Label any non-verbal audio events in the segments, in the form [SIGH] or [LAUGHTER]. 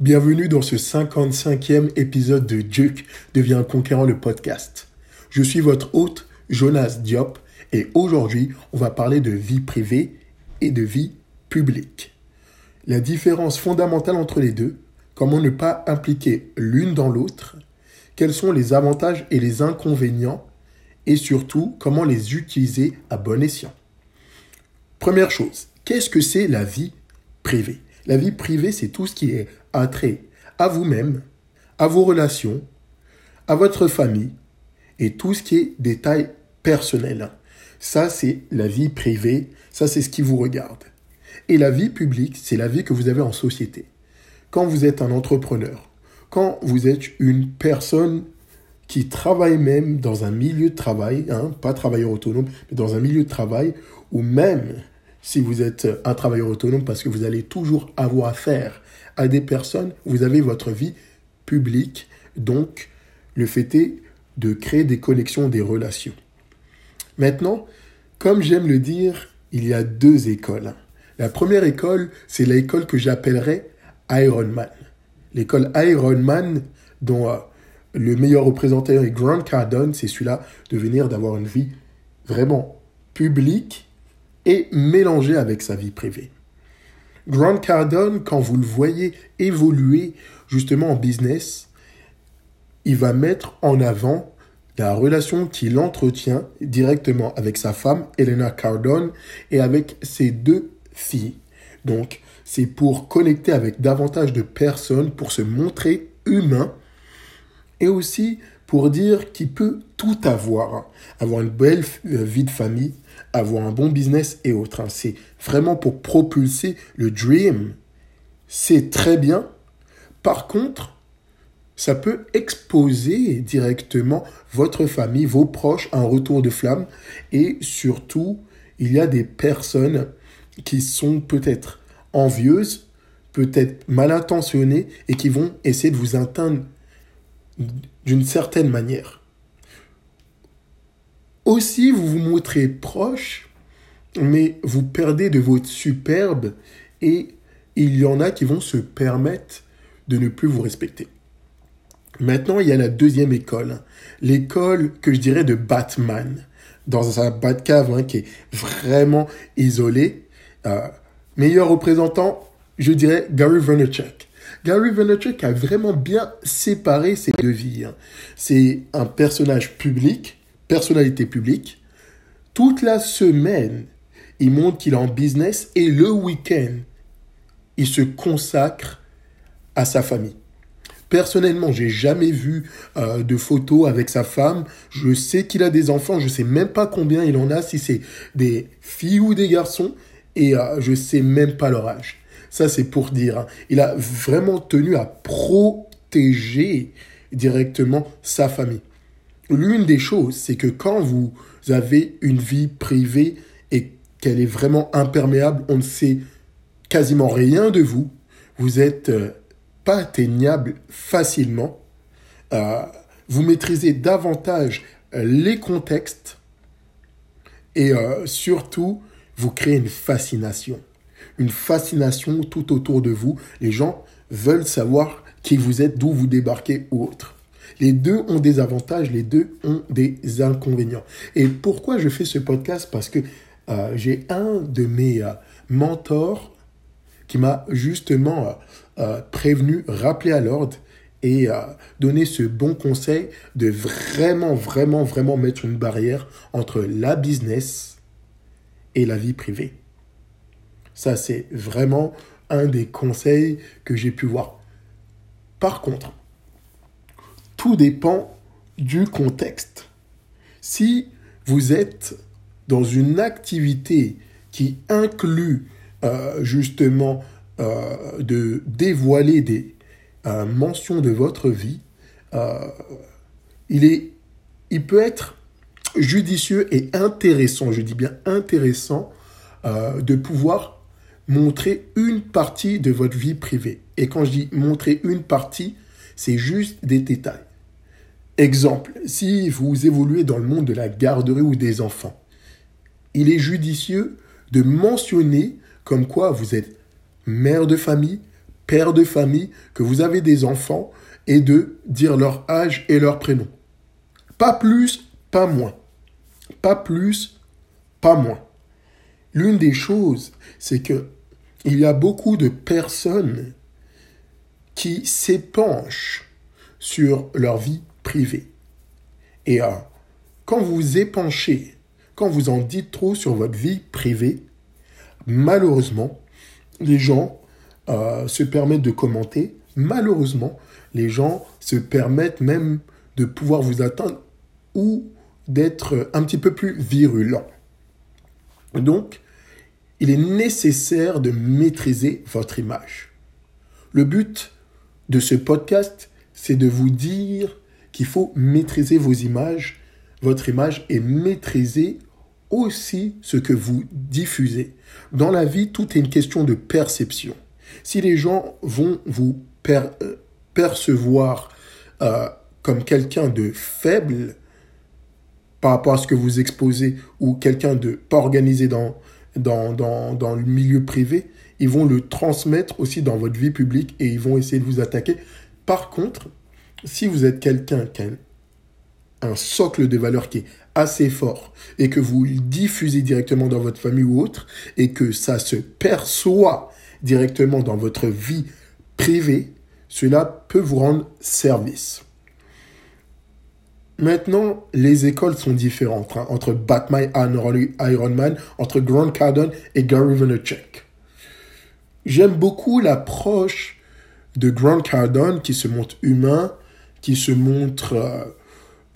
Bienvenue dans ce 55e épisode de Duke devient conquérant le podcast. Je suis votre hôte Jonas Diop et aujourd'hui on va parler de vie privée et de vie publique. La différence fondamentale entre les deux, comment ne pas impliquer l'une dans l'autre, quels sont les avantages et les inconvénients et surtout comment les utiliser à bon escient. Première chose, qu'est-ce que c'est la vie privée? La vie privée, c'est tout ce qui est attrait à vous-même, à vos relations, à votre famille et tout ce qui est détail personnel. Ça, c'est la vie privée, ça, c'est ce qui vous regarde. Et la vie publique, c'est la vie que vous avez en société. Quand vous êtes un entrepreneur, quand vous êtes une personne qui travaille même dans un milieu de travail, hein, pas travailleur autonome, mais dans un milieu de travail, ou même si vous êtes un travailleur autonome, parce que vous allez toujours avoir affaire à des personnes, vous avez votre vie publique. Donc, le fait est de créer des connexions, des relations. Maintenant, comme j'aime le dire, il y a deux écoles. La première école, c'est l'école que j'appellerais Ironman. L'école Ironman, dont euh, le meilleur représentant est Grant Cardone, c'est celui-là de venir d'avoir une vie vraiment publique et mélangée avec sa vie privée. Grant Cardone, quand vous le voyez évoluer justement en business, il va mettre en avant la relation qu'il entretient directement avec sa femme, Elena Cardone, et avec ses deux filles. Donc, c'est pour connecter avec davantage de personnes, pour se montrer humain, et aussi pour dire qu'il peut tout avoir. Avoir une belle euh, vie de famille, avoir un bon business et autres. Hein. C'est vraiment pour propulser le dream. C'est très bien. Par contre, ça peut exposer directement votre famille, vos proches à un retour de flamme. Et surtout, il y a des personnes qui sont peut-être envieuses, peut-être mal intentionnées et qui vont essayer de vous atteindre d'une certaine manière. Aussi, vous vous montrez proche, mais vous perdez de votre superbe et il y en a qui vont se permettre de ne plus vous respecter. Maintenant, il y a la deuxième école, l'école que je dirais de Batman, dans un Batcave hein, qui est vraiment isolé. Euh, meilleur représentant, je dirais Gary Vaynerchuk. Gary Vaynerchuk a vraiment bien séparé ses deux vies. Hein. C'est un personnage public, personnalité publique. Toute la semaine, il montre qu'il est en business et le week-end, il se consacre à sa famille. Personnellement, j'ai jamais vu euh, de photos avec sa femme. Je sais qu'il a des enfants. Je sais même pas combien il en a, si c'est des filles ou des garçons, et euh, je sais même pas leur âge. Ça, c'est pour dire. Hein. Il a vraiment tenu à protéger directement sa famille. L'une des choses, c'est que quand vous avez une vie privée et qu'elle est vraiment imperméable, on ne sait quasiment rien de vous, vous êtes euh, pas atteignable facilement, euh, vous maîtrisez davantage euh, les contextes et surtout, vous créez une fascination. Fascination tout autour de vous. Les gens veulent savoir qui vous êtes, d'où vous débarquez ou autre. Les deux ont des avantages, les deux ont des inconvénients. Et pourquoi je fais ce podcast? Parce que euh, j'ai un de mes euh, mentors qui m'a justement euh, prévenu, rappelé à l'ordre et donné ce bon conseil de vraiment, vraiment, vraiment mettre une barrière entre la business et la vie privée. Ça, c'est vraiment un des conseils que j'ai pu voir. Par contre, tout dépend du contexte. Si vous êtes dans une activité qui inclut euh, justement euh, de dévoiler des euh, mentions de votre vie, il, il peut être judicieux et intéressant, je dis bien intéressant, de pouvoir montrer une partie de votre vie privée. Et quand je dis montrer une partie, c'est juste des détails. Exemple, si vous évoluez dans le monde de la garderie ou des enfants, il est judicieux de mentionner comme quoi vous êtes mère de famille, père de famille, que vous avez des enfants, et de dire leur âge et leur prénom. Pas plus, pas moins. Pas plus, pas moins. L'une des choses, c'est que il y a beaucoup de personnes qui s'épanchent sur leur vie privée. Et euh, quand vous épanchez, quand vous en dites trop sur votre vie privée, malheureusement, les gens euh, se permettent de commenter. Malheureusement, les gens se permettent même de pouvoir vous atteindre ou d'être un petit peu plus virulents. Donc, il est nécessaire de maîtriser votre image. Le but de ce podcast, c'est de vous dire qu'il faut maîtriser vos images, votre image, et maîtriser aussi ce que vous diffusez. Dans la vie, tout est une question de perception. Si les gens vont vous euh, percevoir euh, comme quelqu'un de faible par rapport à ce que vous exposez ou quelqu'un de pas organisé dans, dans, dans, dans le milieu privé, ils vont le transmettre aussi dans votre vie publique et ils vont essayer de vous attaquer. Par contre, si vous êtes quelqu'un qui a un socle de valeur qui est assez fort et que vous le diffusez directement dans votre famille ou autre et que ça se perçoit directement dans votre vie privée, cela peut vous rendre service. Maintenant, les écoles sont différentes hein, entre Batman et Iron Man, entre Grant Cardone et Gary Vaynerchuk. J'aime beaucoup l'approche de Grant Cardone qui se montre humain, qui se montre euh,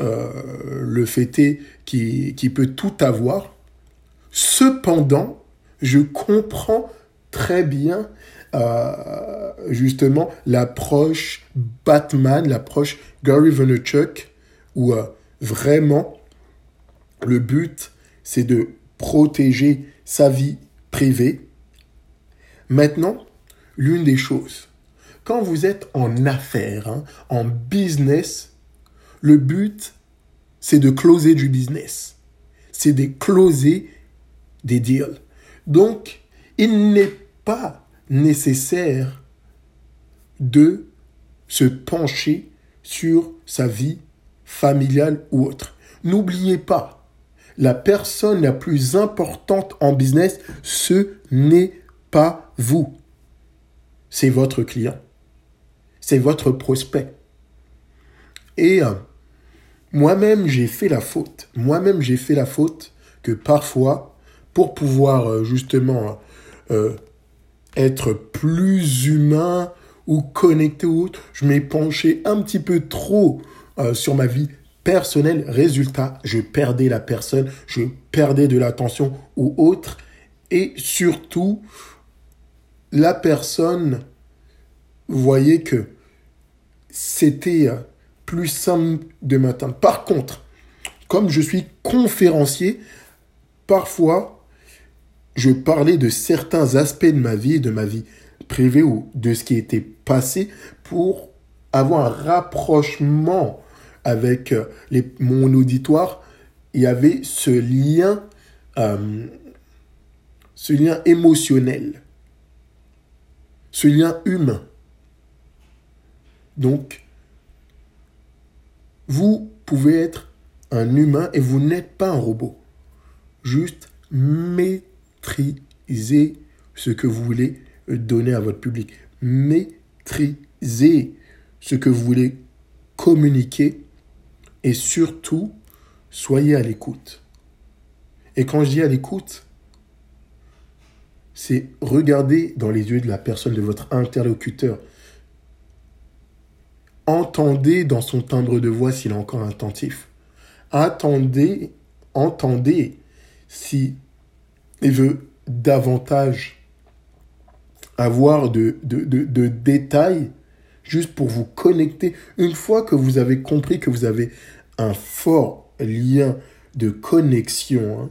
euh, le fêté qui, qui peut tout avoir. Cependant, je comprends très bien euh, justement l'approche Batman, l'approche Gary Vaynerchuk, où euh, vraiment le but c'est de protéger sa vie privée. Maintenant, l'une des choses, quand vous êtes en affaires, hein, en business, le but, c'est de closer du business. C'est de closer des deals. Donc, il n'est pas nécessaire de se pencher sur sa vie familiale ou autre. N'oubliez pas, la personne la plus importante en business, ce n'est pas vous. C'est votre client. C'est votre prospect. Et euh, moi-même, j'ai fait la faute. Moi-même, j'ai fait la faute que parfois, pour pouvoir euh, justement euh, être plus humain ou connecté ou autre, je m'ai penché un petit peu trop euh, sur ma vie personnelle. Résultat, je perdais la personne, je perdais de l'attention ou autre. Et surtout, la personne voyait que c'était plus simple de m'atteindre. Par contre, comme je suis conférencier, parfois, je parlais de certains aspects de ma vie, de ma vie privée ou de ce qui était passé pour avoir un rapprochement avec euh, mon auditoire. Il y avait ce lien, euh, ce lien émotionnel, ce lien humain. Donc, vous pouvez être un humain et vous n'êtes pas un robot. Juste maîtrisez ce que vous voulez donner à votre public. Maîtrisez ce que vous voulez communiquer et surtout, soyez à l'écoute. Et quand je dis à l'écoute, c'est regarder dans les yeux de la personne, de votre interlocuteur, Entendez dans son timbre de voix s'il est encore attentif. Attendez, entendez si veut davantage avoir de, détails juste pour vous connecter. Une fois que vous avez compris que vous avez un fort lien de connexion, hein,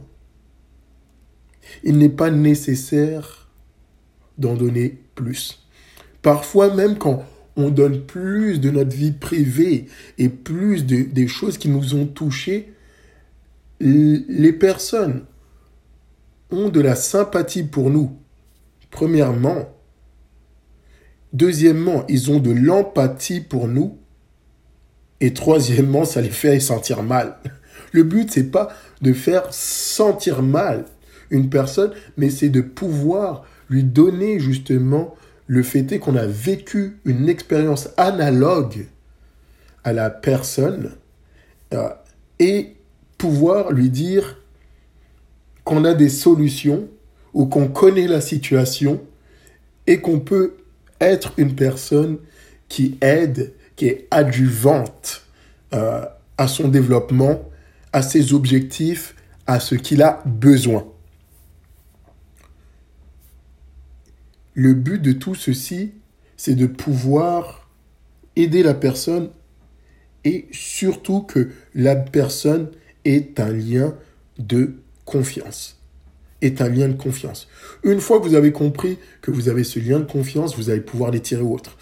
il n'est pas nécessaire d'en donner plus. Parfois même quand on donne plus de notre vie privée et plus de, des choses qui nous ont touchés, les personnes ont de la sympathie pour nous. Premièrement, Deuxièmement, ils ont de l'empathie pour nous. Et troisièmement, ça les fait sentir mal. Le but, c'est pas de faire sentir mal une personne, mais c'est de pouvoir lui donner justement le fait qu'on a vécu une expérience analogue à la personne euh, et pouvoir lui dire qu'on a des solutions ou qu'on connaît la situation et qu'on peut être une personne qui aide, qui est adjuvante euh, à son développement, à ses objectifs, à ce qu'il a besoin. Le but de tout ceci, c'est de pouvoir aider la personne et surtout que la personne ait un lien de confiance. Est un lien de confiance. Une fois que vous avez compris que vous avez ce lien de confiance, vous allez pouvoir les tirer autres.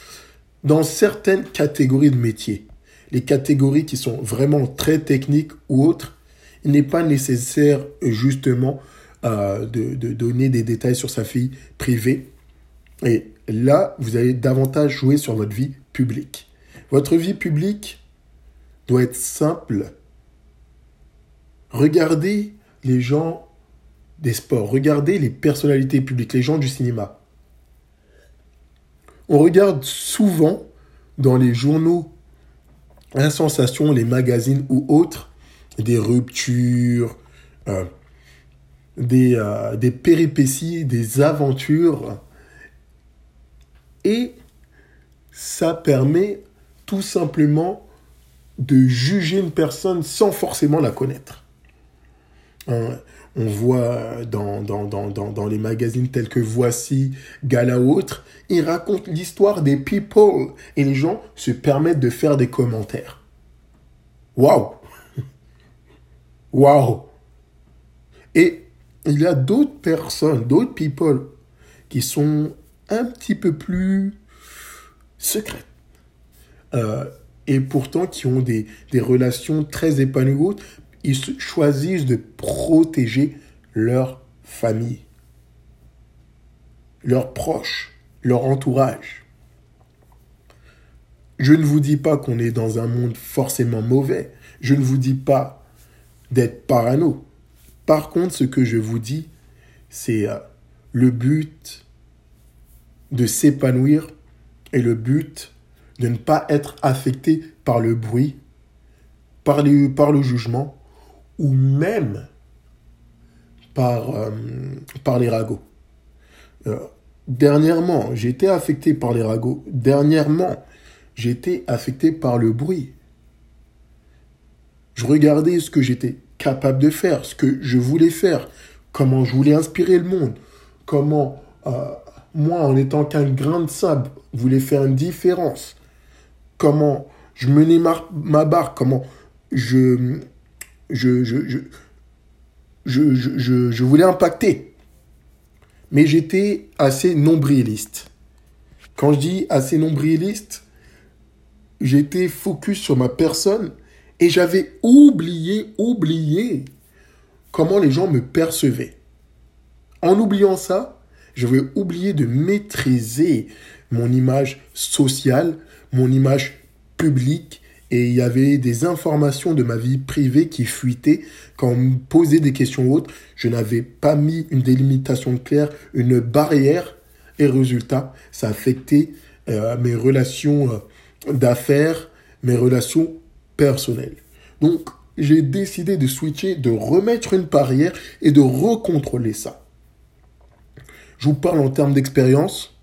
Dans certaines catégories de métiers, les catégories qui sont vraiment très techniques ou autres, il n'est pas nécessaire justement euh, de, de, donner des détails sur sa fille privée. Et là, vous allez davantage jouer sur votre vie publique. Votre vie publique doit être simple. Regardez les gens des sports, regardez les personnalités publiques, les gens du cinéma. On regarde souvent dans les journaux, la sensation, les magazines ou autres, des ruptures, euh, des, euh, des péripéties, des aventures. Et ça permet tout simplement de juger une personne sans forcément la connaître. Hein, on voit dans, les magazines tels que Voici, Gala autres, ils racontent l'histoire des people et les gens se permettent de faire des commentaires. Waouh [LAUGHS] Waouh Et il y a d'autres personnes, d'autres people qui sont un petit peu plus secrètes. Euh, et pourtant qui ont des relations très épanouies, ils choisissent de protéger leur famille, leurs proches, leur entourage. Je ne vous dis pas qu'on est dans un monde forcément mauvais. Je ne vous dis pas d'être parano. Par contre, ce que je vous dis, c'est euh, le but de s'épanouir et le but de ne pas être affecté par le bruit, par, par le jugement même par, euh, par les ragots. Euh, dernièrement, j'ai été affecté par les ragots. Dernièrement, j'ai été affecté par le bruit. Je regardais ce que j'étais capable de faire, ce que je voulais faire, comment je voulais inspirer le monde, comment euh, moi, en étant qu'un grain de sable, voulais faire une différence, comment je menais ma, ma barre, comment je, je, je, je, je, je voulais impacter. Mais j'étais assez nombriliste. Quand je dis assez nombriliste, j'étais focus sur ma personne et j'avais oublié, oublié comment les gens me percevaient. En oubliant ça, j'avais oublié de maîtriser mon image sociale, mon image publique, et il y avait des informations de ma vie privée qui fuitaient quand on me posait des questions autres. Je n'avais pas mis une délimitation claire, une barrière, et résultat, ça affectait euh, mes relations euh, d'affaires, mes relations personnelles. Donc, j'ai décidé de switcher, de remettre une barrière et de recontrôler ça. Je vous parle en termes d'expérience,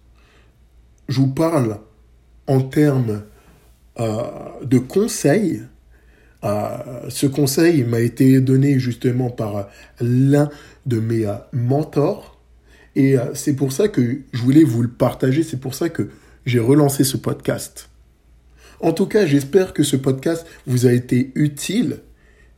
je vous parle en termes de conseils. Euh, ce conseil m'a été donné justement par l'un de mes euh, mentors. Et c'est pour ça que je voulais vous le partager. C'est pour ça que j'ai relancé ce podcast. En tout cas, j'espère que ce podcast vous a été utile.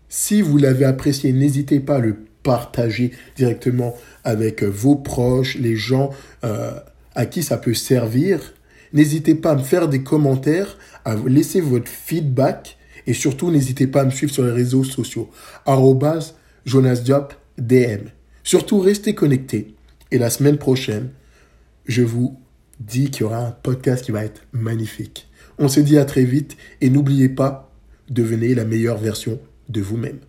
Si vous l'avez apprécié, n'hésitez pas à le partager directement avec vos proches, les gens à qui ça peut servir. N'hésitez pas à me faire des commentaires, à laisser votre feedback et surtout n'hésitez pas à me suivre sur les réseaux sociaux. Jonas DM. Surtout restez connectés et la semaine prochaine, je vous dit qu'il y aura un podcast qui va être magnifique. On se dit à très vite et n'oubliez pas, devenez la meilleure version de vous-même.